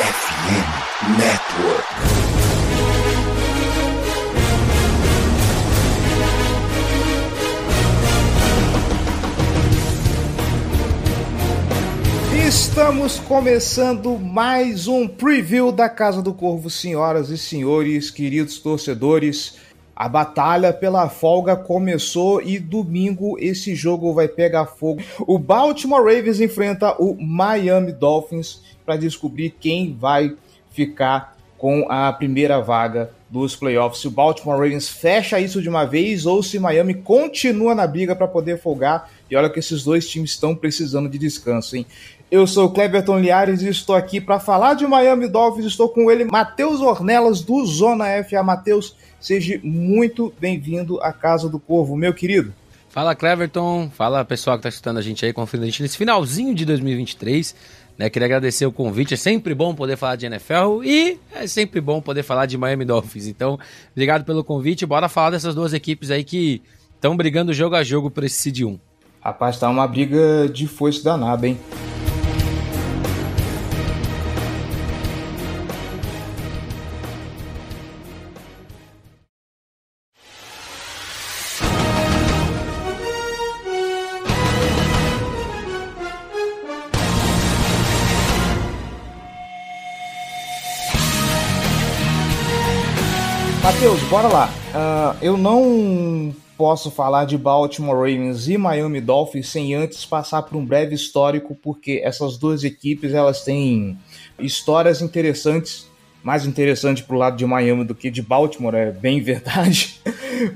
FM Network. Estamos começando mais um preview da Casa do Corvo, senhoras e senhores, queridos torcedores. A batalha pela folga começou e domingo esse jogo vai pegar fogo. O Baltimore Ravens enfrenta o Miami Dolphins para descobrir quem vai ficar com a primeira vaga dos playoffs. Se o Baltimore Ravens fecha isso de uma vez ou se Miami continua na briga para poder folgar. E olha que esses dois times estão precisando de descanso, hein? Eu sou o Cleberton Liares e estou aqui para falar de Miami Dolphins. Estou com ele, Matheus Ornelas, do Zona FA. Matheus, Seja muito bem-vindo à Casa do Corvo, meu querido. Fala, Cleverton. Fala, pessoal que está escutando a gente aí, conferindo a gente nesse finalzinho de 2023. Né, queria agradecer o convite. É sempre bom poder falar de NFL e é sempre bom poder falar de Miami Dolphins. Então, obrigado pelo convite. Bora falar dessas duas equipes aí que estão brigando jogo a jogo por esse Seed 1. Rapaz, tá uma briga de foice danada, hein? Bora lá. Uh, eu não posso falar de Baltimore Ravens e Miami Dolphins sem antes passar por um breve histórico, porque essas duas equipes elas têm histórias interessantes, mais interessante pro lado de Miami do que de Baltimore, é bem verdade.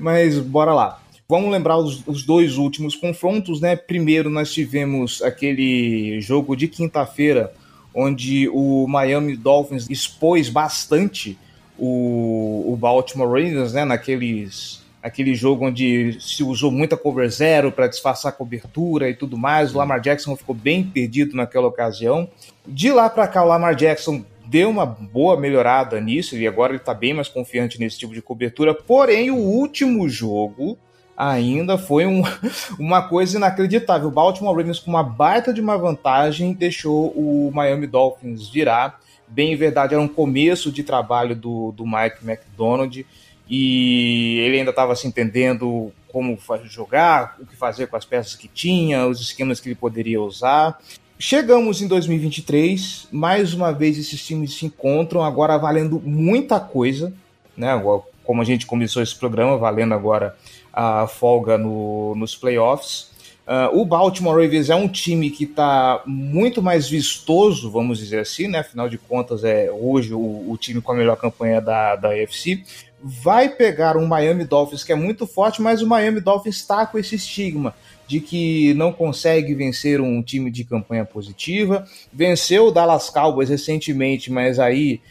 Mas bora lá. Vamos lembrar os, os, dois últimos confrontos, né? Primeiro nós tivemos aquele jogo de quinta-feira, onde o Miami Dolphins expôs bastante o, o Baltimore Ravens, né, naqueles aquele jogo onde se usou muita cover zero para disfarçar a cobertura e tudo mais. O Lamar Jackson ficou bem perdido naquela ocasião. De lá para cá, o Lamar Jackson deu uma boa melhorada nisso e agora ele está bem mais confiante nesse tipo de cobertura. Porém, o último jogo ainda foi um, uma coisa inacreditável. O Baltimore Ravens com uma baita de uma vantagem deixou o Miami Dolphins virar bem verdade, era um começo de trabalho do, do Mike McDonald e ele ainda estava se entendendo como jogar, o que fazer com as peças que tinha, os esquemas que ele poderia usar. Chegamos em 2023, mais uma vez esses times se encontram, agora valendo muita coisa, né? Como a gente começou esse programa, valendo agora a folga no, nos playoffs. Uh, o Baltimore Ravens é um time que está muito mais vistoso, vamos dizer assim, né? Afinal de contas, é hoje o, o time com a melhor campanha da, da AFC. Vai pegar um Miami Dolphins que é muito forte, mas o Miami Dolphins está com esse estigma de que não consegue vencer um time de campanha positiva. Venceu o Dallas Cowboys recentemente, mas aí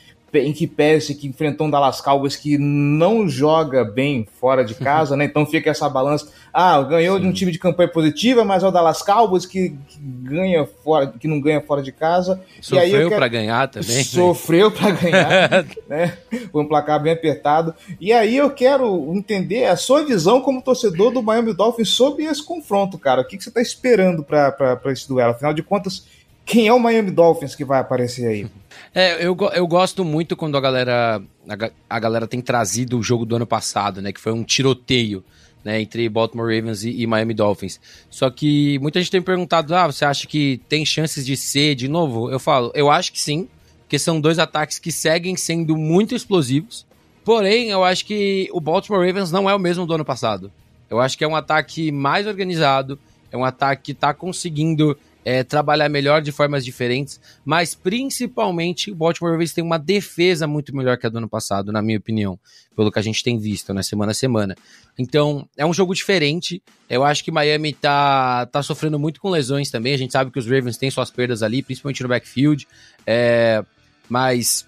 em que pese que enfrentou um Dallas Cowboys que não joga bem fora de casa, né? Então fica essa balança. Ah, ganhou Sim. de um time de campanha positiva, mas é o Dallas Cowboys que, que, ganha fora, que não ganha fora de casa. Sofreu para ganhar também. Né? Sofreu para ganhar, né? Foi um placar bem apertado. E aí eu quero entender a sua visão como torcedor do Miami Dolphins sobre esse confronto, cara. O que, que você está esperando para esse duelo? Afinal de contas, quem é o Miami Dolphins que vai aparecer aí? É, eu, eu gosto muito quando a galera a, a, galera tem trazido o jogo do ano passado, né? Que foi um tiroteio né, entre Baltimore Ravens e, e, Miami Dolphins. Só que muita gente tem perguntado: ah, você acha que tem chances de ser de novo? Eu falo, eu acho que sim, porque são dois ataques que seguem sendo muito explosivos. Porém, eu acho que o Baltimore Ravens não é o mesmo do ano passado. Eu acho que é um ataque mais organizado, é um ataque que está conseguindo é, trabalhar melhor de formas diferentes, mas principalmente o Baltimore Ravens tem uma defesa muito melhor que a do ano passado, na minha opinião, pelo que a gente tem visto, né, semana a semana. Então, é um jogo diferente. Eu acho que Miami tá, tá sofrendo muito com lesões também. A gente sabe que os Ravens têm suas perdas ali, principalmente no backfield. É, mas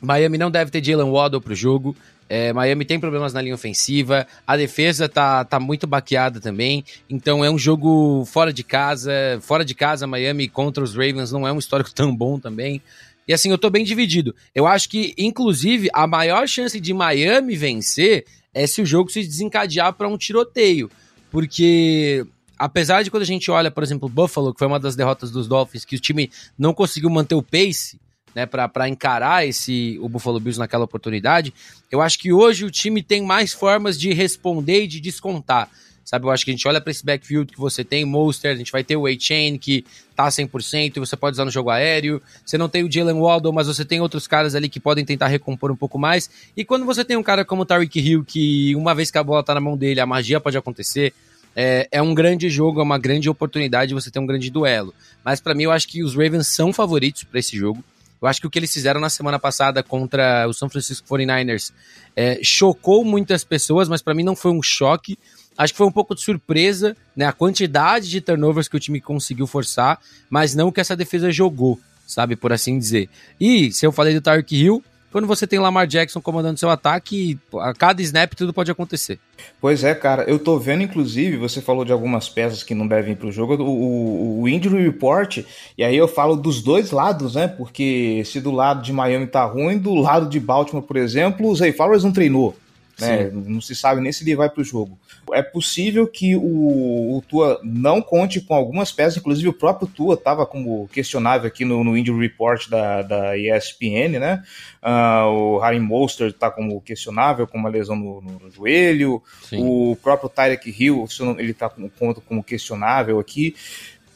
Miami não deve ter Jalen Waddle pro jogo. É, Miami tem problemas na linha ofensiva, a defesa tá, tá muito baqueada também, então é um jogo fora de casa, fora de casa, Miami contra os Ravens não é um histórico tão bom também. E assim, eu tô bem dividido. Eu acho que, inclusive, a maior chance de Miami vencer é se o jogo se desencadear para um tiroteio. Porque apesar de quando a gente olha, por exemplo, Buffalo, que foi uma das derrotas dos Dolphins, que o time não conseguiu manter o pace, né, para encarar esse o Buffalo Bills naquela oportunidade, eu acho que hoje o time tem mais formas de responder e de descontar. Sabe, eu acho que a gente olha para esse backfield que você tem, Monster, a gente vai ter o A-Chain que tá 100%, você pode usar no jogo aéreo. Você não tem o Jalen Waddle, mas você tem outros caras ali que podem tentar recompor um pouco mais. E quando você tem um cara como o Tariq Hill, que uma vez que a bola tá na mão dele, a magia pode acontecer. É, é um grande jogo, é uma grande oportunidade de você ter um grande duelo. Mas para mim, eu acho que os Ravens são favoritos para esse jogo. Eu acho que o que eles fizeram na semana passada contra o São Francisco 49ers é, chocou muitas pessoas, mas para mim não foi um choque. Acho que foi um pouco de surpresa, né? A quantidade de turnovers que o time conseguiu forçar, mas não que essa defesa jogou, sabe? Por assim dizer. E, se eu falei do Tyreek Hill, quando você tem Lamar Jackson comandando seu ataque, a cada snap tudo pode acontecer. Pois é, cara, eu tô vendo, inclusive, você falou de algumas peças que não devem ir pro jogo, o, o, o injury report, e aí eu falo dos dois lados, né? Porque se do lado de Miami tá ruim, do lado de Baltimore, por exemplo, o Zay Flowers não treinou. Né? Não se sabe nem se ele vai para o jogo. É possível que o, o, Tua não conte com algumas peças, inclusive o próprio Tua estava como questionável aqui no, no Injury Report da, da ESPN, né? Uh, o Harry Monster está como questionável, com uma lesão no, no joelho. Sim. O próprio Tyreek Hill, ele está como, como questionável aqui.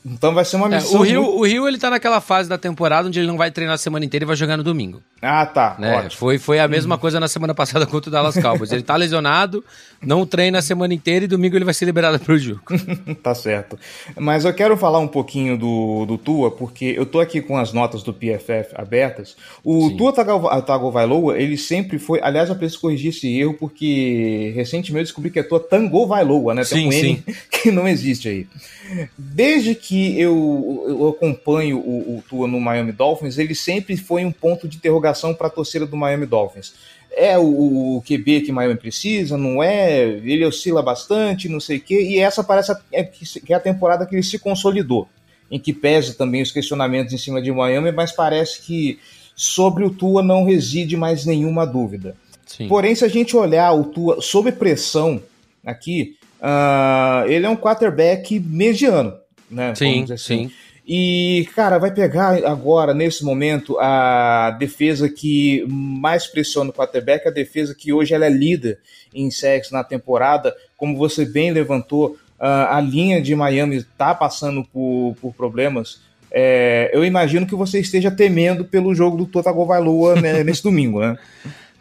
Então vai ser uma missão. É, o, Rio, muito... o Rio ele tá naquela fase da temporada onde ele não vai treinar a semana inteira e vai jogar no domingo. Ah, tá. Né? Foi, foi a mesma coisa na semana passada contra o Dallas Cowboys. Ele tá lesionado, não treina a semana inteira e domingo ele vai ser liberado pro jogo. tá certo. Mas eu quero falar um pouquinho do, do Tua, porque eu tô aqui com as notas do PFF abertas. O Sim. Tua Tagovailoa, ele sempre foi. Aliás, eu preciso corrigir esse erro, porque recentemente eu descobri que é Tua Tangovailoa, né? Tem sim, um N sim. que não existe aí. Desde que eu, eu acompanho o, o Tua no Miami Dolphins, ele sempre foi um ponto de interrogação para a torcida do Miami Dolphins. É o, o QB que Miami precisa, não é? Ele oscila bastante, não sei o quê, e essa parece a, é, que é a temporada que ele se consolidou, em que pesa também os questionamentos em cima de Miami, mas parece que sobre o Tua não reside mais nenhuma dúvida. Sim. Porém, se a gente olhar o Tua sob pressão aqui, Uh, ele é um quarterback mediano, né? Sim, assim. sim. E, cara, vai pegar agora, nesse momento, a defesa que mais pressiona o quarterback, a defesa que hoje ela é líder em sexo na temporada. Como você bem levantou, uh, a linha de Miami está passando por, por problemas. É, eu imagino que você esteja temendo pelo jogo do Totagovailoa né, nesse domingo, né?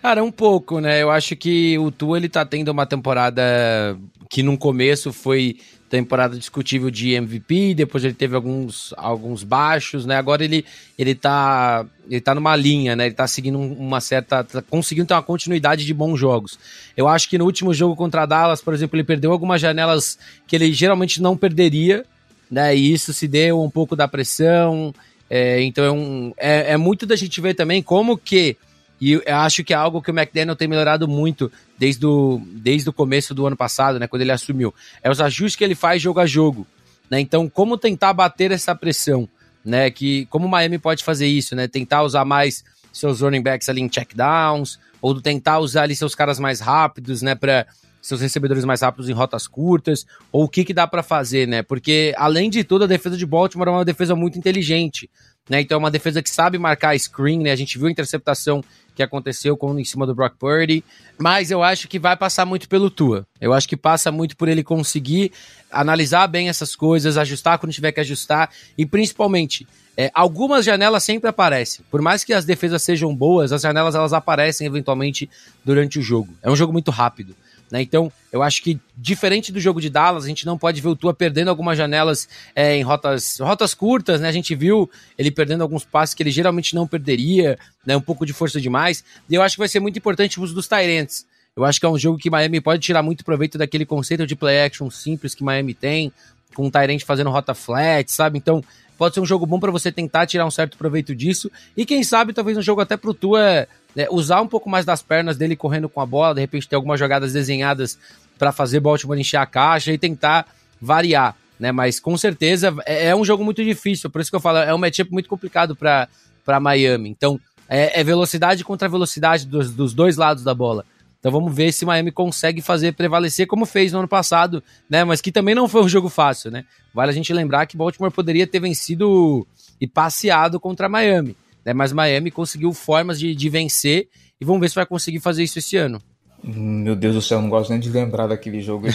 Cara, um pouco, né? Eu acho que o Tua ele tá tendo uma temporada que no começo foi temporada discutível de MVP, depois ele teve alguns, alguns baixos, né? Agora ele, ele tá ele tá numa linha, né? Ele tá seguindo uma certa tá conseguindo ter uma continuidade de bons jogos. Eu acho que no último jogo contra Dallas, por exemplo, ele perdeu algumas janelas que ele geralmente não perderia, né? E isso se deu um pouco da pressão. É, então é, um, é, é muito da gente ver também como que e eu acho que é algo que o McDaniel tem melhorado muito desde o, desde o começo do ano passado, né, quando ele assumiu. É os ajustes que ele faz jogo a jogo. Né? Então, como tentar bater essa pressão? Né? Que, como o Miami pode fazer isso? Né? Tentar usar mais seus running backs ali em checkdowns, ou tentar usar ali seus caras mais rápidos, né, para seus recebedores mais rápidos em rotas curtas, ou o que que dá para fazer, né? Porque além de tudo, a defesa de Baltimore é uma defesa muito inteligente, né? Então é uma defesa que sabe marcar screen, né? A gente viu a interceptação que aconteceu com, em cima do Brock Purdy, mas eu acho que vai passar muito pelo Tua. Eu acho que passa muito por ele conseguir analisar bem essas coisas, ajustar quando tiver que ajustar e principalmente é, algumas janelas sempre aparecem. Por mais que as defesas sejam boas, as janelas elas aparecem eventualmente durante o jogo. É um jogo muito rápido. Né? Então, eu acho que, diferente do jogo de Dallas, a gente não pode ver o Tua perdendo algumas janelas é, em rotas, rotas curtas, né? A gente viu ele perdendo alguns passes que ele geralmente não perderia, né? Um pouco de força demais. E eu acho que vai ser muito importante o uso dos Tyrants. Eu acho que é um jogo que Miami pode tirar muito proveito daquele conceito de play action simples que Miami tem, com o Tyrant fazendo rota flat, sabe? Então, pode ser um jogo bom para você tentar tirar um certo proveito disso. E quem sabe, talvez um jogo até pro Tua né, usar um pouco mais das pernas dele correndo com a bola, de repente ter algumas jogadas desenhadas para fazer Baltimore encher a caixa e tentar variar, né? Mas com certeza é, é, um jogo muito difícil, por isso que eu falo, é um matchup muito complicado para Miami. Então, é, é, velocidade contra velocidade dos, dos dois lados da bola. Então vamos ver se Miami consegue fazer prevalecer como fez no ano passado, né? Mas que também não foi um jogo fácil, né? Vale a gente lembrar que Baltimore poderia ter vencido e passeado contra Miami né? Mas Miami conseguiu formas de, de vencer e vamos ver se vai conseguir fazer isso esse ano. Meu Deus do céu, não gosto nem de lembrar daquele jogo.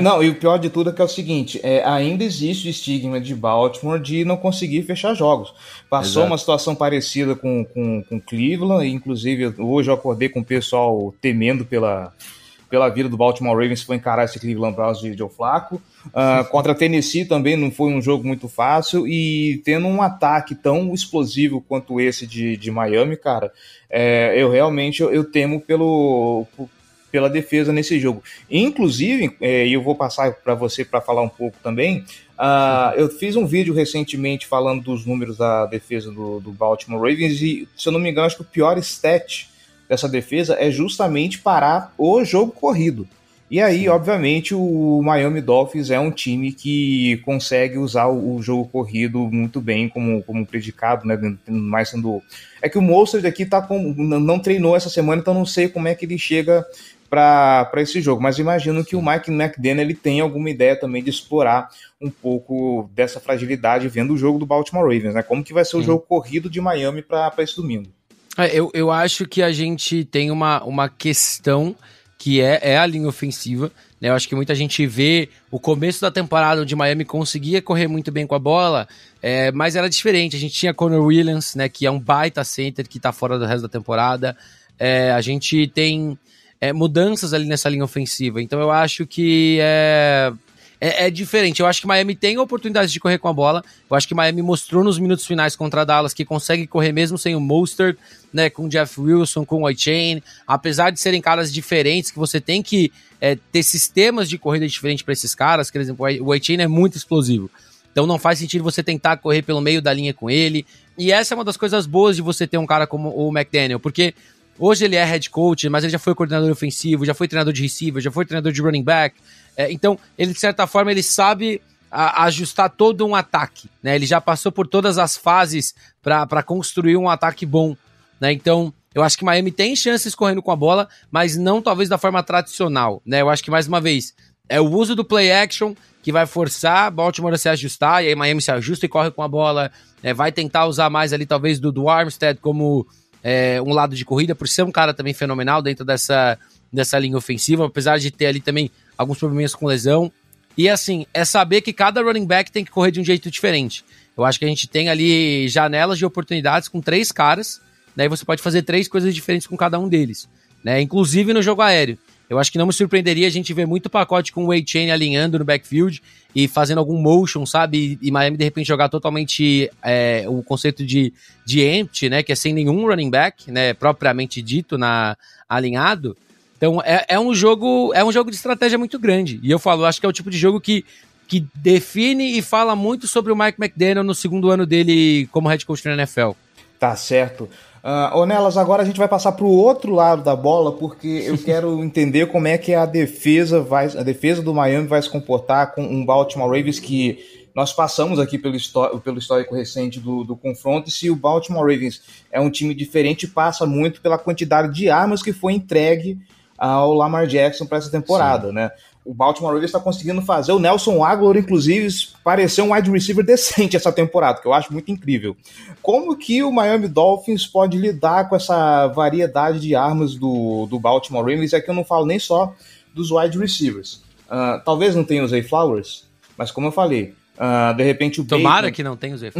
não, e o pior de tudo é que é o seguinte: é, ainda existe o estigma de Baltimore de não conseguir fechar jogos. Passou Exato. uma situação parecida com, com, com Cleveland, inclusive hoje eu acordei com o pessoal temendo pela, pela vida do Baltimore Ravens foi encarar esse Cleveland Browns de Joe Flacco. Uh, contra Tennessee também não foi um jogo muito fácil e tendo um ataque tão explosivo quanto esse de, de Miami, cara, é, eu realmente eu, eu temo pelo, pela defesa nesse jogo. Inclusive, é, e eu vou passar para você para falar um pouco também. Uh, eu fiz um vídeo recentemente falando dos números da defesa do, do Baltimore Ravens e, se eu não me engano, acho que o pior stat dessa defesa é justamente parar o jogo corrido. E aí, obviamente, o Miami Dolphins é um time que consegue usar o, jogo corrido muito bem como, como predicado, né? Mais sendo. É que o Monster aqui tá com, não treinou essa semana, então não sei como é que ele chega para esse jogo. Mas imagino que o Mike McDaniel ele tem alguma ideia também de explorar um pouco dessa fragilidade vendo o jogo do Baltimore Ravens, né? Como que vai ser Sim. o jogo corrido de Miami para esse domingo? É, eu, eu acho que a gente tem uma, uma questão que é, é a linha ofensiva. Né? Eu acho que muita gente vê o começo da temporada onde Miami conseguia correr muito bem com a bola, é, mas era diferente. A gente tinha Conor Williams, né, que é um baita center que está fora do resto da temporada. É, a gente tem é, mudanças ali nessa linha ofensiva. Então eu acho que é, é, é, diferente. Eu acho que Miami tem oportunidades de correr com a bola. Eu acho que Miami mostrou nos minutos finais contra Dallas que consegue correr mesmo sem o Mostert, né? Com o Jeff Wilson, com o White Apesar de serem caras diferentes, que você tem que é, ter sistemas de corrida diferentes para esses caras. Por exemplo, o White é muito explosivo. Então não faz sentido você tentar correr pelo meio da linha com ele. E essa é uma das coisas boas de você ter um cara como o McDaniel, porque hoje ele é head coach, mas ele já foi coordenador ofensivo, já foi treinador de receiver, já foi treinador de running back. É, então, ele, de certa forma, ele sabe a, ajustar todo um ataque, né? Ele já passou por todas as fases para construir um ataque bom, né? Então, eu acho que Miami tem chances correndo com a bola, mas não talvez da forma tradicional, né? Eu acho que, mais uma vez, é o uso do play action que vai forçar Baltimore a se ajustar, e aí Miami se ajusta e corre com a bola, né? vai tentar usar mais ali, talvez, do, do Armstead como é, um lado de corrida, por ser um cara também fenomenal dentro dessa, dessa linha ofensiva, apesar de ter ali também alguns probleminhas com lesão. E assim, é saber que cada running back tem que correr de um jeito diferente. Eu acho que a gente tem ali janelas de oportunidades com três caras, daí né, você pode fazer três coisas diferentes com cada um deles, né? Inclusive no jogo aéreo. Eu acho que não me surpreenderia a gente ver muito pacote com o Chain alinhando no backfield e fazendo algum motion, sabe? E, Miami de repente jogar totalmente é, o conceito de, de empty, né? Que é sem nenhum running back, né? Propriamente dito na alinhado. Então é, é um jogo é um jogo de estratégia muito grande. E eu falo, acho que é o tipo de jogo que, que define e fala muito sobre o Mike McDaniel no segundo ano dele como head coach na NFL. Tá certo. Uh, Onelas, agora a gente vai passar para o outro lado da bola, porque eu quero entender como é que a defesa vai, a defesa do Miami vai se comportar com um Baltimore Ravens que nós passamos aqui pelo, pelo histórico recente do, do confronto, e se o Baltimore Ravens é um time diferente, passa muito pela quantidade de armas que foi entregue ao Lamar Jackson para essa temporada, Sim. né? O Baltimore Ravens está conseguindo fazer o Nelson Aguilar, inclusive, parecer um wide receiver decente essa temporada, que eu acho muito incrível. Como que o Miami Dolphins pode lidar com essa variedade de armas do, do Baltimore Ravens? É que eu não falo nem só dos wide receivers. Uh, talvez não tenha o Zay Flowers, mas como eu falei, Uh, de repente o Tomara Bateman... que não tenha o Zay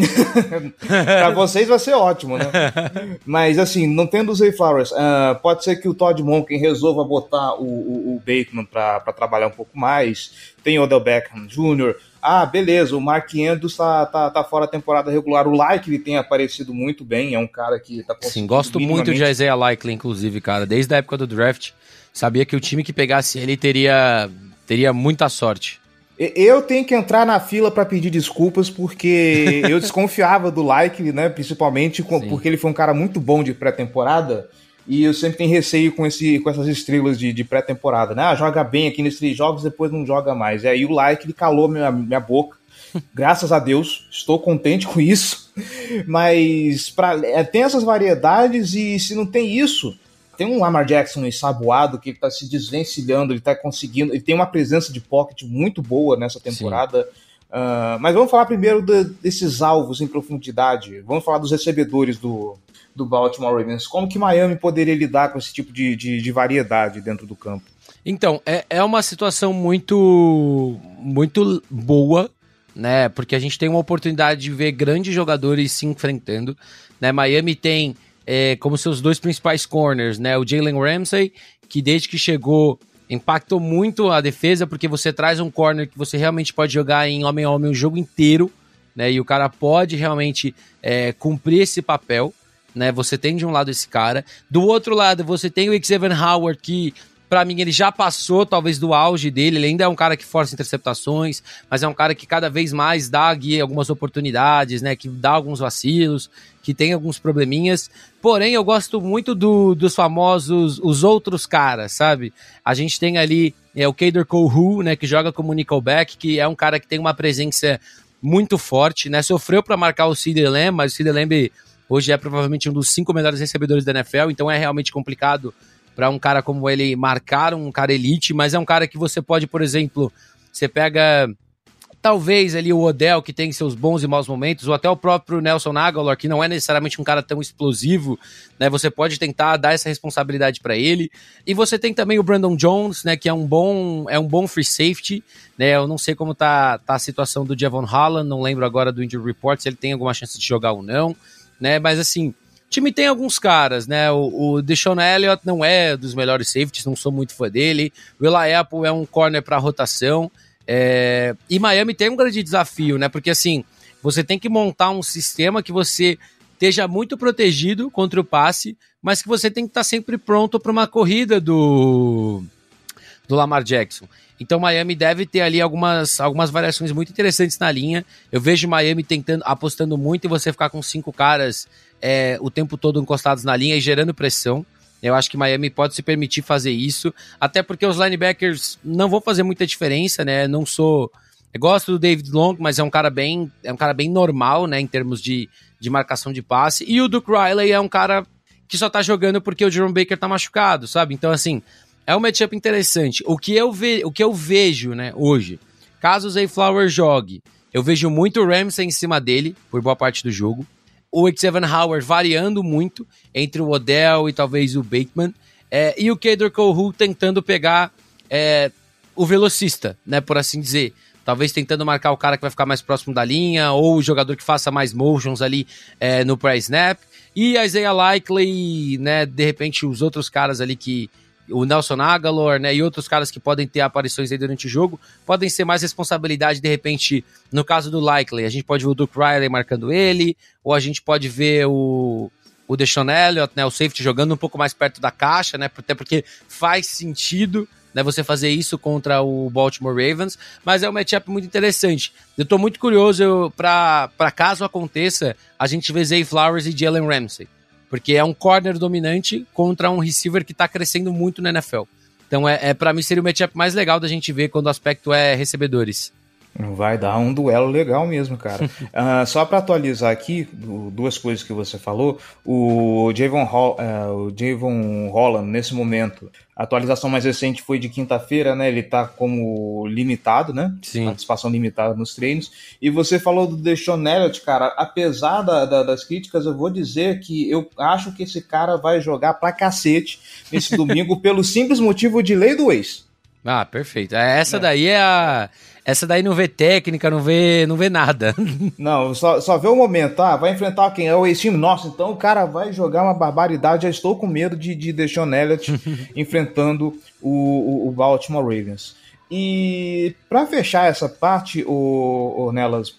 para vocês vai ser ótimo, né? Mas assim, não tendo o Zay Flowers, uh, pode ser que o Todd Monken resolva botar o, o, o Bateman para trabalhar um pouco mais. Tem o Odell Beckham Jr. Ah, beleza, o Mark Andrews tá, tá, tá fora da temporada regular. O Like ele tem aparecido muito bem, é um cara que tá Sim, gosto muito de Isaiah Likely, inclusive, cara. Desde a época do draft, sabia que o time que pegasse ele teria, teria muita sorte. Eu tenho que entrar na fila para pedir desculpas porque eu desconfiava do Like, né? Principalmente com, porque ele foi um cara muito bom de pré-temporada. E eu sempre tenho receio com, esse, com essas estrelas de, de pré-temporada, né? Ah, joga bem aqui nesses três jogos, depois não joga mais. E aí o Like ele calou minha, minha boca. Graças a Deus, estou contente com isso. Mas pra, é, tem essas variedades e se não tem isso, tem um Lamar Jackson ensaboado que está se desvencilhando, ele está conseguindo, ele tem uma presença de pocket muito boa nessa temporada. Uh, mas vamos falar primeiro de, desses alvos em profundidade. Vamos falar dos recebedores do, do Baltimore Ravens. Como que Miami poderia lidar com esse tipo de, de, de variedade dentro do campo? Então, é, é uma situação muito, muito boa, né? Porque a gente tem uma oportunidade de ver grandes jogadores se enfrentando. Né? Miami tem é, como seus dois principais corners, né? O Jalen Ramsey, que desde que chegou impactou muito a defesa, porque você traz um corner que você realmente pode jogar em homem a homem o jogo inteiro, né? E o cara pode realmente é, cumprir esse papel. Né, você tem de um lado esse cara, do outro lado você tem o Xavier Howard que para mim, ele já passou, talvez, do auge dele. Ele ainda é um cara que força interceptações, mas é um cara que cada vez mais dá algumas oportunidades, né? Que dá alguns vacilos, que tem alguns probleminhas. Porém, eu gosto muito do, dos famosos, os outros caras, sabe? A gente tem ali é, o Kader Cole né? Que joga como Nickelback, que é um cara que tem uma presença muito forte, né? Sofreu para marcar o Sid Lamb, mas o Sid Lamb hoje é provavelmente um dos cinco melhores recebedores da NFL, então é realmente complicado para um cara como ele marcar um cara elite, mas é um cara que você pode, por exemplo, você pega talvez ali o Odell, que tem seus bons e maus momentos, ou até o próprio Nelson Aguilar, que não é necessariamente um cara tão explosivo, né? Você pode tentar dar essa responsabilidade para ele. E você tem também o Brandon Jones, né, que é um bom é um bom free safety, né? Eu não sei como tá, tá a situação do Javon Holland, não lembro agora do injury report se ele tem alguma chance de jogar ou não, né? Mas assim, time tem alguns caras, né? O, o Deshaun Elliott não é dos melhores safeties, não sou muito fã dele. O Apple é um corner para rotação. É... E Miami tem um grande desafio, né? Porque assim, você tem que montar um sistema que você esteja muito protegido contra o passe, mas que você tem que estar sempre pronto para uma corrida do, do Lamar Jackson. Então Miami deve ter ali algumas, algumas variações muito interessantes na linha. Eu vejo Miami tentando, apostando muito em você ficar com cinco caras é, o tempo todo encostados na linha e gerando pressão. Eu acho que Miami pode se permitir fazer isso, até porque os linebackers não vão fazer muita diferença, né? Não sou, eu gosto do David Long, mas é um cara bem, é um cara bem normal, né, em termos de, de marcação de passe. E o Duke Riley é um cara que só tá jogando porque o Jerome Baker tá machucado, sabe? Então assim, é um matchup interessante. O que eu, ve o que eu vejo, né, hoje, caso o Zay Flower jogue, eu vejo muito o Ramsey em cima dele por boa parte do jogo. O Xavier Howard variando muito entre o Odell e talvez o Bateman. É, e o Kader Kohu tentando pegar é, o velocista, né, por assim dizer. Talvez tentando marcar o cara que vai ficar mais próximo da linha, ou o jogador que faça mais motions ali é, no pré-snap. E Isaiah Likely, né, de repente os outros caras ali que, o Nelson Agalor, né, e outros caras que podem ter aparições aí durante o jogo, podem ser mais responsabilidade, de repente, no caso do Likely, a gente pode ver o Duke Riley marcando ele, ou a gente pode ver o, o Deshaun Elliott, né, o safety jogando um pouco mais perto da caixa, né, até porque faz sentido, né, você fazer isso contra o Baltimore Ravens, mas é um matchup muito interessante. Eu tô muito curioso para caso aconteça, a gente ver Zay Flowers e Jalen Ramsey. Porque é um corner dominante contra um receiver que está crescendo muito na NFL. Então, é, é para mim, seria o matchup mais legal da gente ver quando o aspecto é recebedores. Vai dar um duelo legal mesmo, cara. uh, só para atualizar aqui, duas coisas que você falou. O Javon, Hall, uh, o Javon Holland, nesse momento, a atualização mais recente foi de quinta-feira, né? Ele tá como limitado, né? Sim. Participação limitada nos treinos. E você falou do Deshaun Elliott, cara. Apesar da, da, das críticas, eu vou dizer que eu acho que esse cara vai jogar pra cacete nesse domingo pelo simples motivo de lei do ex. Ah, perfeito. É, essa é. daí é a essa daí não vê técnica, não vê, não vê nada. Não, só, só vê o momento. Ah, vai enfrentar quem é o ex-time. Nossa, então o cara vai jogar uma barbaridade. Já estou com medo de, de Deshaun Elliott enfrentando o, o, Baltimore Ravens. E para fechar essa parte, o, o Nelas,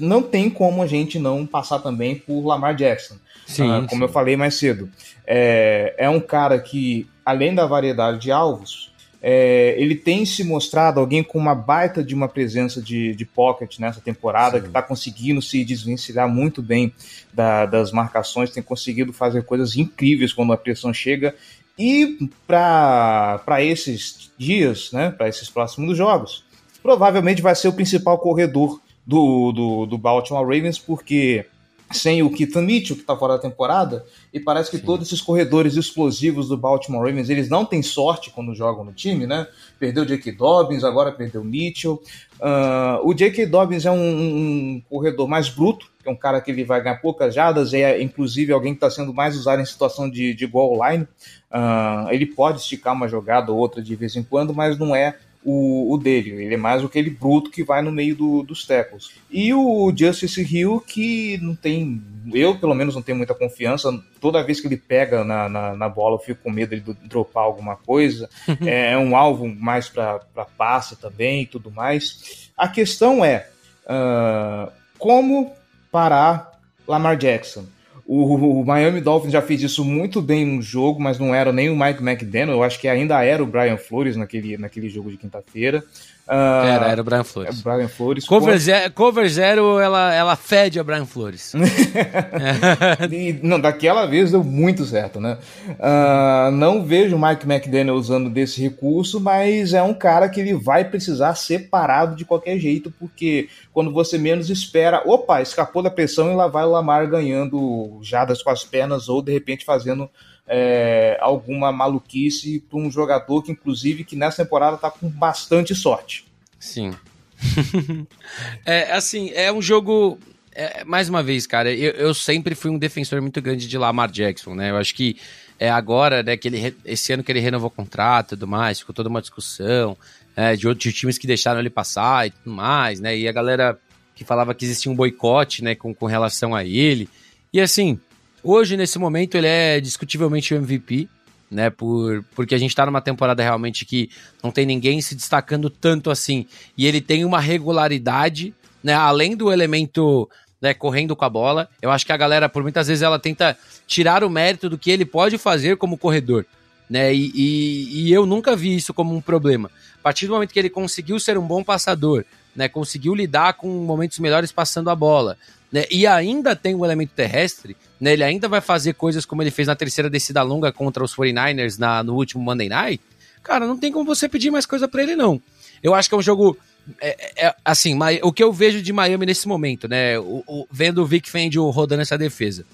não tem como a gente não passar também por Lamar Jackson. Sim, ah, como sim. eu falei mais cedo. É, é um cara que, além da variedade de alvos, é, ele tem se mostrado alguém com uma baita de uma presença de, de pocket nessa temporada, Sim. que está conseguindo se desvencilhar muito bem da, das marcações, tem conseguido fazer coisas incríveis quando a pressão chega. E para esses dias, né, para esses próximos jogos, provavelmente vai ser o principal corredor do, do, do Baltimore Ravens, porque sem o Keaton Mitchell, que está fora da temporada, e parece que Sim. todos esses corredores explosivos do Baltimore Ravens, eles não têm sorte quando jogam no time, né? Perdeu o J.K. Dobbins, agora perdeu o Mitchell. Uh, o J.K. Dobbins é um, um, corredor mais bruto, é um cara que ele vai ganhar poucas jadas, é inclusive alguém que está sendo mais usado em situação de, de goal line. Uh, ele pode esticar uma jogada ou outra de vez em quando, mas não é o, o, dele. Ele é mais aquele bruto que vai no meio do, dos tecos. E o Justice Hill, que não tem. Eu, pelo menos, não tenho muita confiança. Toda vez que ele pega na, na, na bola, eu fico com medo de dropar alguma coisa. é, é, um alvo mais para passe também e tudo mais. A questão é uh, como parar Lamar Jackson. O, Miami Dolphins já fez isso muito bem no jogo, mas não era nem o Mike McDaniel, eu acho que ainda era o Brian Flores naquele, naquele jogo de quinta-feira. Uh, era, era o Brian Flores. É Brian Flores. Cover, zero, cover zero, ela, ela fede a Brian Flores. e, não, daquela vez deu muito certo, né? Uh, não vejo o Mike McDaniel usando desse recurso, mas é um cara que ele vai precisar ser parado de qualquer jeito, porque quando você menos espera, opa, escapou da pressão e lá vai o Lamar ganhando jadas com as pernas ou de repente fazendo é, alguma maluquice para um jogador que, inclusive, que nessa temporada está com bastante sorte. Sim. é assim, é um jogo. É, mais uma vez, cara, eu, eu, sempre fui um defensor muito grande de Lamar Jackson, né? Eu acho que é agora, né, que ele, esse ano que ele renovou o contrato e tudo mais, ficou toda uma discussão é, de outros times que deixaram ele passar e tudo mais, né? E a galera que falava que existia um boicote, né, com, com relação a ele. E assim, Hoje, nesse momento, ele é discutivelmente o MVP, né? Por, porque a gente tá numa temporada realmente que não tem ninguém se destacando tanto assim. E ele tem uma regularidade, né? Além do elemento né, correndo com a bola. Eu acho que a galera, por muitas vezes, ela tenta tirar o mérito do que ele pode fazer como corredor. Né? E, e, e eu nunca vi isso como um problema. A partir do momento que ele conseguiu ser um bom passador, né, conseguiu lidar com momentos melhores passando a bola, né, e ainda tem o elemento terrestre, né, ele ainda vai fazer coisas como ele fez na terceira descida longa contra os 49ers na, no último Monday Night, cara, não tem como você pedir mais coisa para ele, não. Eu acho que é um jogo. É, é, assim, o que eu vejo de Miami nesse momento, né? O, o, vendo o Vic Fangio rodando essa defesa.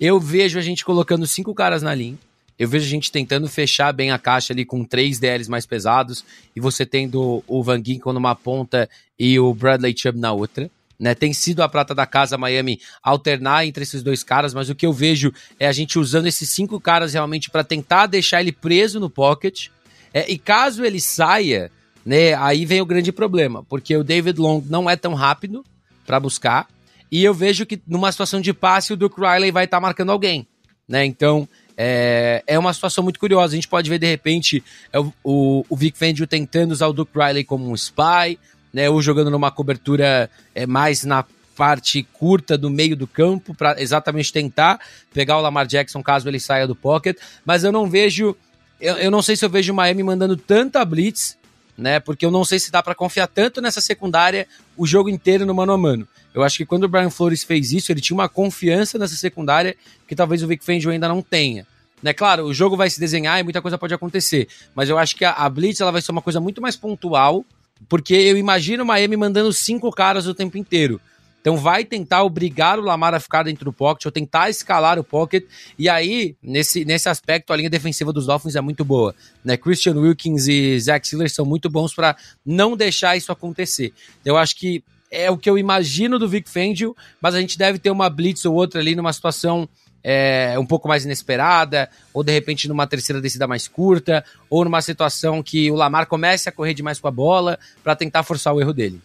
Eu vejo a gente colocando cinco caras na linha. Eu vejo a gente tentando fechar bem a caixa ali com três DLs mais pesados e você tendo o Van Ginkel numa ponta e o Bradley Chubb na outra. Né, tem sido a prata da casa Miami alternar entre esses dois caras, mas o que eu vejo é a gente usando esses cinco caras realmente para tentar deixar ele preso no pocket. É, e caso ele saia, né, aí vem o grande problema, porque o David Long não é tão rápido para buscar, e eu vejo que numa situação de passe o Duke Riley vai estar tá marcando alguém, né? Então é, é uma situação muito curiosa. A gente pode ver de repente é o, o, o Vic Fangio tentando usar o Duke Riley como um spy, né, ou jogando numa cobertura é, mais na parte curta do meio do campo para exatamente tentar pegar o Lamar Jackson caso ele saia do pocket, mas eu não vejo eu, eu não sei se eu vejo o Miami mandando tanta blitz, né? Porque eu não sei se dá para confiar tanto nessa secundária o jogo inteiro no mano a mano. Eu acho que quando o Brian Flores fez isso, ele tinha uma confiança nessa secundária que talvez o Vic Fangio ainda não tenha. Né, claro, o jogo vai se desenhar e muita coisa pode acontecer, mas eu acho que a, a blitz ela vai ser uma coisa muito mais pontual porque eu imagino o Miami mandando cinco caras o tempo inteiro. Então vai tentar obrigar o Lamar a ficar dentro do pocket, ou tentar escalar o pocket. E aí, nesse, nesse aspecto, a linha defensiva dos Dolphins é muito boa. Né? Christian Wilkins e Zach Sealer são muito bons para não deixar isso acontecer. Eu acho que é o que eu imagino do Vic Fangio, mas a gente deve ter uma blitz ou outra ali numa situação é, um pouco mais inesperada, ou de repente numa terceira descida mais curta, ou numa situação que o Lamar comece a correr demais com a bola para tentar forçar o erro dele.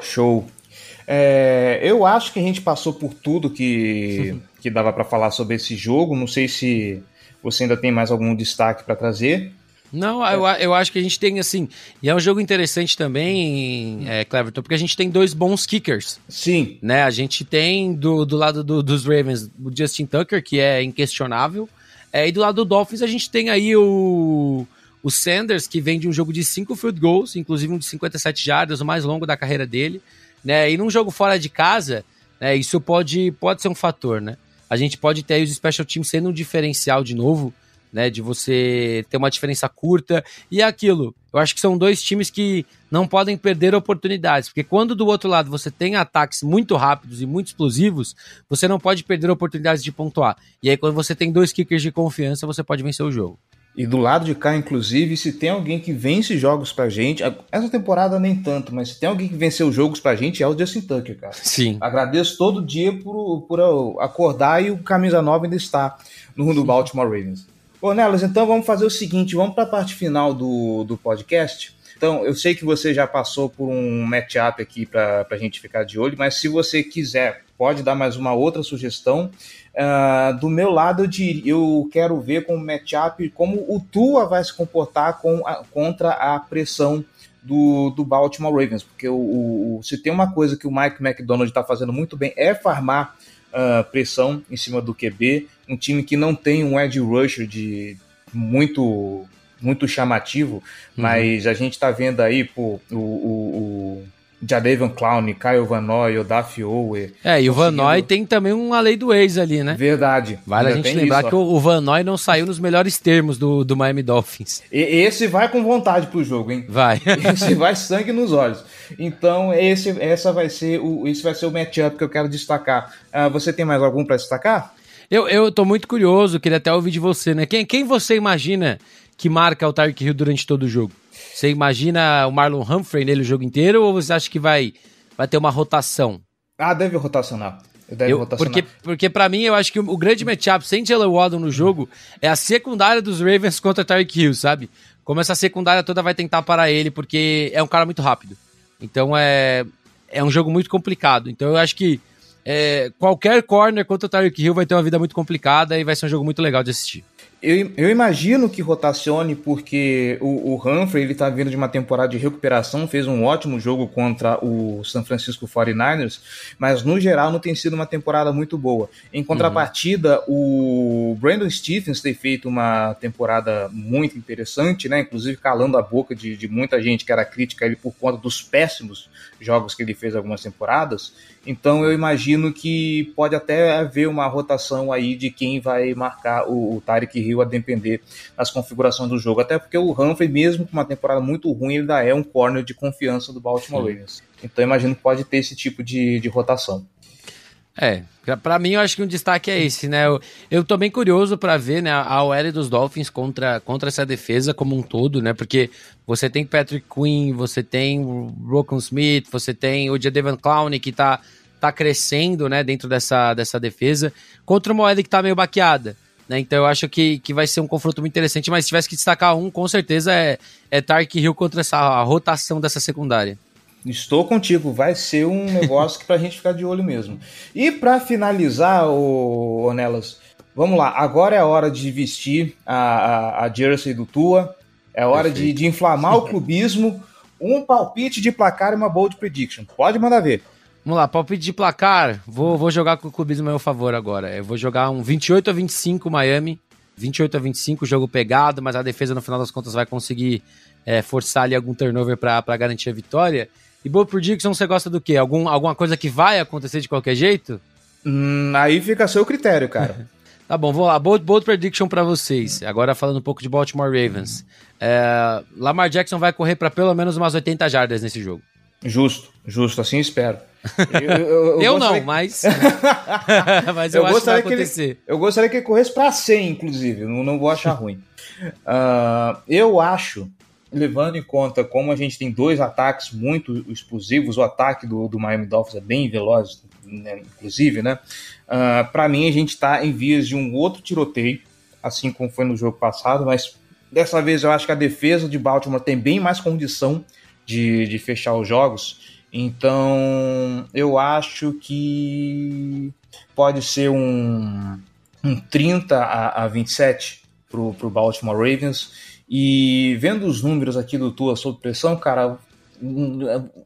Show. É, eu acho que a gente passou por tudo que, que dava para falar sobre esse jogo. Não sei se você ainda tem mais algum destaque para trazer. Não, eu, eu acho que a gente tem assim. E é um jogo interessante também, é, Cleverton, porque a gente tem dois bons kickers. Sim. Né? A gente tem do, do lado do, dos Ravens o Justin Tucker, que é inquestionável. É, e do lado do Dolphins a gente tem aí o, o Sanders, que vem de um jogo de cinco field goals, inclusive um de 57 jardas, o mais longo da carreira dele. Né? E num jogo fora de casa, né, isso pode, pode ser um fator, né? A gente pode ter aí os special teams sendo um diferencial de novo né? De você ter uma diferença curta. E é aquilo. Eu acho que são dois times que não podem perder oportunidades. Porque quando do outro lado você tem ataques muito rápidos e muito explosivos, você não pode perder oportunidades de pontuar. E aí, quando você tem dois kickers de confiança, você pode vencer o jogo. E do lado de cá, inclusive, se tem alguém que vence jogos pra gente, essa temporada nem tanto, mas se tem alguém que venceu jogos pra gente, é o Justin Tucker, cara. Sim. Agradeço todo dia por, por acordar e o camisa 9 ainda está no do Baltimore Ravens. Bom, Nelas, então vamos fazer o seguinte, vamos para a parte final do, do podcast. Então, eu sei que você já passou por um matchup aqui para a gente ficar de olho, mas se você quiser, pode dar mais uma outra sugestão. Uh, do meu lado, eu, dir, eu quero ver como matchup como o Tua vai se comportar com a, contra a pressão do, do Baltimore Ravens, porque o, o, se tem uma coisa que o Mike McDonald está fazendo muito bem é farmar uh, pressão em cima do QB, um time que não tem um edge rusher de muito muito chamativo, uhum. mas a gente está vendo aí pô, o, o, o Jadavion Clown, Kyle Van Noy, Odaf Owe. É, e o Van Noy tem também uma lei do ex ali, né? Verdade. Vale a gente lembrar isso, que o Van Noy não saiu nos melhores termos do, do Miami Dolphins. E, esse vai com vontade pro jogo, hein? Vai. esse vai sangue nos olhos. Então, esse, essa vai ser o, esse vai ser o matchup que eu quero destacar. Uh, você tem mais algum para destacar? Eu, eu tô muito curioso, queria até ouvir de você, né? Quem, quem você imagina que marca o Tark Hill durante todo o jogo? Você imagina o Marlon Humphrey nele o jogo inteiro ou você acha que vai, vai ter uma rotação? Ah, deve rotacionar. Deve eu, rotacionar. Porque, porque para mim, eu acho que o, o grande matchup sem Jalen Waddle no jogo é a secundária dos Ravens contra Tark Hill, sabe? Como essa secundária toda vai tentar parar ele, porque é um cara muito rápido. Então é, é um jogo muito complicado. Então eu acho que é, qualquer corner contra o Tyreek Hill vai ter uma vida muito complicada e vai ser um jogo muito legal de assistir. Eu, eu imagino que rotacione porque o, o Humphrey ele está vindo de uma temporada de recuperação, fez um ótimo jogo contra o San Francisco 49ers, mas no geral não tem sido uma temporada muito boa. Em contrapartida, uhum. o Brandon Stephens tem feito uma temporada muito interessante, né? Inclusive calando a boca de, de muita gente que era crítica ele por conta dos péssimos jogos que ele fez algumas temporadas. Então eu imagino que pode até haver uma rotação aí de quem vai marcar o, o Tarek Hill a depender das configurações do jogo. Até porque o Humphrey, mesmo com uma temporada muito ruim, ele ainda é um corner de confiança do Baltimore Ravens. Então eu imagino que pode ter esse tipo de, de rotação. É, para mim eu acho que um destaque é esse, né? Eu, eu tô bem curioso para ver né, a OL dos Dolphins contra, contra essa defesa como um todo, né? Porque você tem Patrick Quinn, você tem o Rocco Smith, você tem o Jadevan Clown que tá, tá crescendo, né, dentro dessa, dessa defesa, contra uma OL que tá meio baqueada. Né? Então eu acho que, que vai ser um confronto muito interessante, mas se tivesse que destacar um, com certeza é, é Tark Hill contra essa rotação dessa secundária. Estou contigo, vai ser um negócio que para a gente ficar de olho mesmo. E para finalizar, o Onelas, vamos lá. Agora é a hora de vestir a, a, a jersey do Tua. É hora de, de, inflamar o clubismo. Um palpite de placar e uma bold prediction. Pode mandar ver. Vamos lá, palpite de placar. Vou, vou jogar com o clubismo a meu favor agora. Eu vou jogar um 28 a 25 Miami. 28 a 25, jogo pegado, mas a defesa no final das contas vai conseguir é, forçar ali algum turnover para garantir a vitória. E Bold Prediction, você gosta do quê? Algum, alguma coisa que vai acontecer de qualquer jeito? Hum, aí fica a seu critério, cara. tá bom, vamos lá. Bold, bold Prediction para vocês. Agora falando um pouco de Baltimore Ravens. É, Lamar Jackson vai correr para pelo menos umas 80 jardas nesse jogo. Justo, justo, assim espero. Eu, eu, eu, eu não, que... mas. mas eu, acho que vai acontecer. Que ele, eu gostaria que ele corresse para 100, inclusive. Não, não vou achar ruim. Uh, eu acho levando em conta como a gente tem dois ataques muito explosivos, o ataque do, do Miami Dolphins é bem veloz, né, inclusive, né? Uh, ah, para mim, a gente está em vias de um outro tiroteio, assim como foi no jogo passado, mas dessa vez eu acho que a defesa de Baltimore tem bem mais condição de, de fechar os jogos. Então, eu acho que pode ser um, um 30 a, a 27 para o Baltimore Ravens. E vendo os números aqui do Tua sob pressão, cara,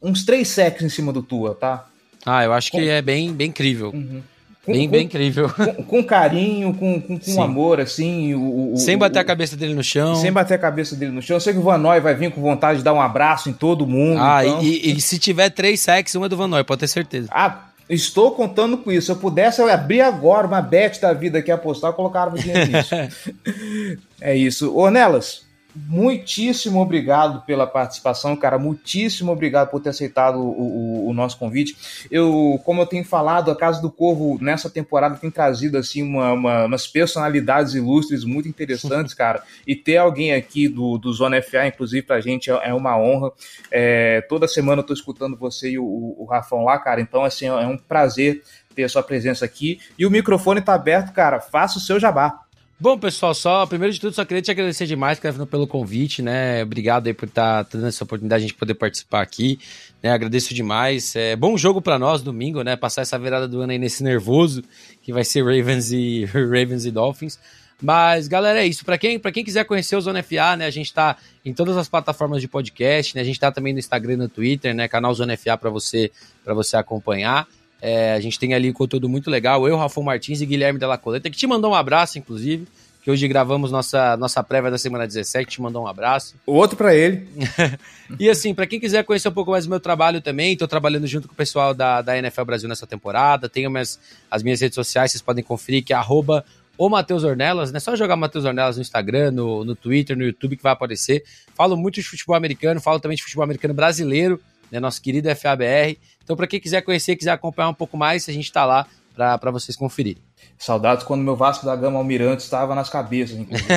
uns três sacks em cima do Tua, tá? Ah, eu acho com... que é bem, bem incrível. Uhum. Com, bem, com, bem incrível. Com, carinho, com, com, com amor, assim. O, o, sem bater o, a cabeça dele no chão. Sem bater a cabeça dele no chão. Eu sei que o Van Noy vai vir com vontade de dar um abraço em todo mundo. Ah, então... e, e, se tiver três sacks, um é do Van Noy, pode ter certeza. Ah, Estou contando com isso. Se eu pudesse, eu abrir agora uma bet da vida aqui apostar, eu colocava dinheiro nisso. é isso. Ornelas, muitíssimo obrigado pela participação, cara. Muitíssimo obrigado por ter aceitado o, o, o, nosso convite. Eu, como eu tenho falado, a Casa do Corvo nessa temporada tem trazido assim uma, uma, umas personalidades ilustres muito interessantes, cara. E ter alguém aqui do, do Zona FA, inclusive, pra gente é, é uma honra. É, toda semana eu tô escutando você e o, o Rafão lá, cara. Então, assim, é um prazer ter a sua presença aqui. E o microfone tá aberto, cara. Faça o seu jabá. Bom, pessoal, só primeiro de tudo, só queria te agradecer demais, Kevin, pelo convite, né? Obrigado aí por estar tá dando essa oportunidade de a gente poder participar aqui. Né? Agradeço demais. É bom jogo para nós domingo, né? Passar essa virada do ano aí nesse nervoso que vai ser Ravens e Ravens e Dolphins. Mas, galera, é isso. Para quem, quem quiser conhecer o Zona FA, né? A gente tá em todas as plataformas de podcast, né? A gente tá também no Instagram e no Twitter, né? Canal Zona FA para você, pra você acompanhar. É, a gente tem ali conteúdo muito legal. Eu, Rafa Martins e Guilherme Della Coleta, que te mandou um abraço, inclusive. Que hoje gravamos nossa, nossa prévia da semana 17, te mandou um abraço. O outro para ele. e assim, para quem quiser conhecer um pouco mais do meu trabalho também, estou trabalhando junto com o pessoal da, da NFL Brasil nessa temporada. Tenho minhas, as minhas redes sociais, vocês podem conferir, que é arroba o Matheus Ornelas, né? Só jogar Matheus Ornelas no Instagram, no, no Twitter, no YouTube que vai aparecer. Falo muito de futebol americano, falo também de futebol americano brasileiro, né? Nosso querido FABR. Então, para quem quiser conhecer, quiser acompanhar um pouco mais, a gente está lá para vocês conferirem. Saudades quando meu Vasco da Gama Almirante estava nas cabeças, inclusive.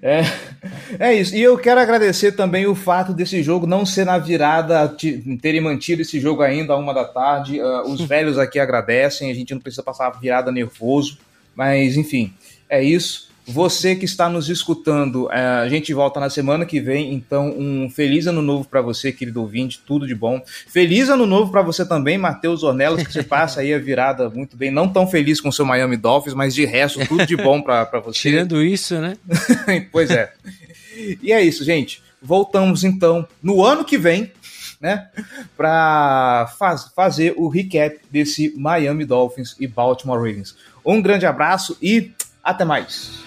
é, é isso. E eu quero agradecer também o fato desse jogo não ser na virada, terem mantido esse jogo ainda a uma da tarde. Uh, os velhos aqui agradecem, a gente não precisa passar a virada nervoso. Mas, enfim, é isso. Você que está nos escutando, é, a gente volta na semana que vem. Então, um feliz ano novo para você, querido ouvinte, tudo de bom. Feliz ano novo para você também, Matheus Ornelas, que você passa aí a virada muito bem. Não tão feliz com o seu Miami Dolphins, mas de resto, tudo de bom para você. Tirando isso, né? pois é. E é isso, gente. Voltamos então no ano que vem, né, para faz, fazer o recap desse Miami Dolphins e Baltimore Ravens. Um grande abraço e até mais!